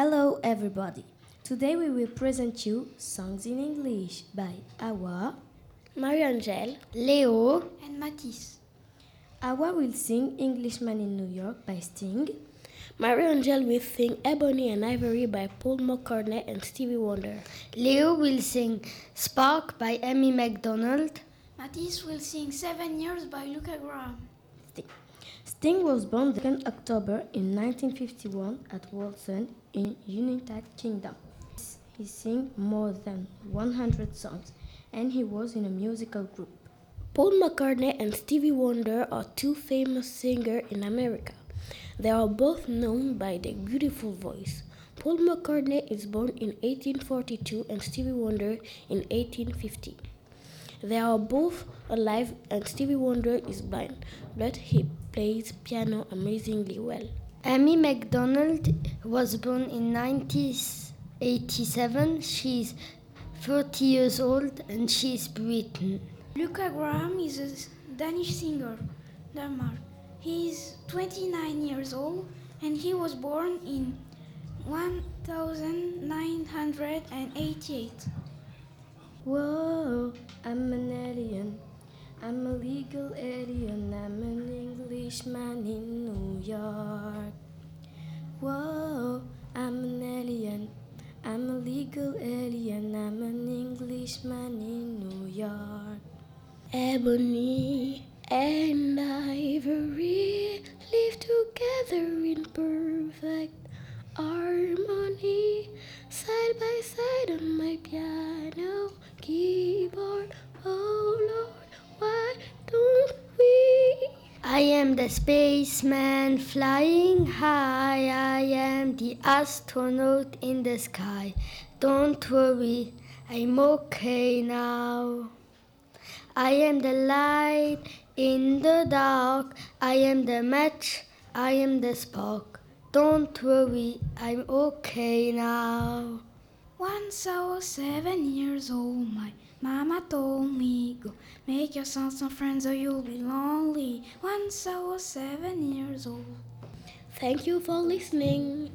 Hello, everybody. Today we will present you songs in English by Awa. Marie-Angèle, Léo, and Matisse. Awa will sing Englishman in New York by Sting. Marie-Angèle will sing Ebony and Ivory by Paul McCartney and Stevie Wonder. Léo will sing Spark by Amy MacDonald. Matisse will sing Seven Years by Luca Graham. Sting. Sting was born the 2nd October in 1951 at Walton in United Kingdom. He sang more than 100 songs and he was in a musical group. Paul McCartney and Stevie Wonder are two famous singers in America. They are both known by their beautiful voice. Paul McCartney is born in 1842 and Stevie Wonder in 1850. They are both alive and Stevie Wonder is blind, but he plays piano amazingly well. Amy MacDonald was born in 1987. She's 30 years old and she's Britain. Luca Graham is a Danish singer, Denmark. He is 29 years old and he was born in 1988. Whoa, I'm an alien. I'm a legal alien. I'm an Englishman in New York. Whoa, I'm an alien. I'm a legal alien. I'm an Englishman in New York. Ebony and Ivory live together in perfect harmony, side by side on my piano keyboard. Oh Lord, why don't we? I am the spaceman flying high. I am the astronaut in the sky. Don't worry, I'm okay now. I am the light in the dark. I am the match. I am the spark. Don't worry, I'm okay now. Once I was seven years old, my mama told me, Go make yourself some friends or you'll be lonely. Once I was seven years old. Thank you for listening.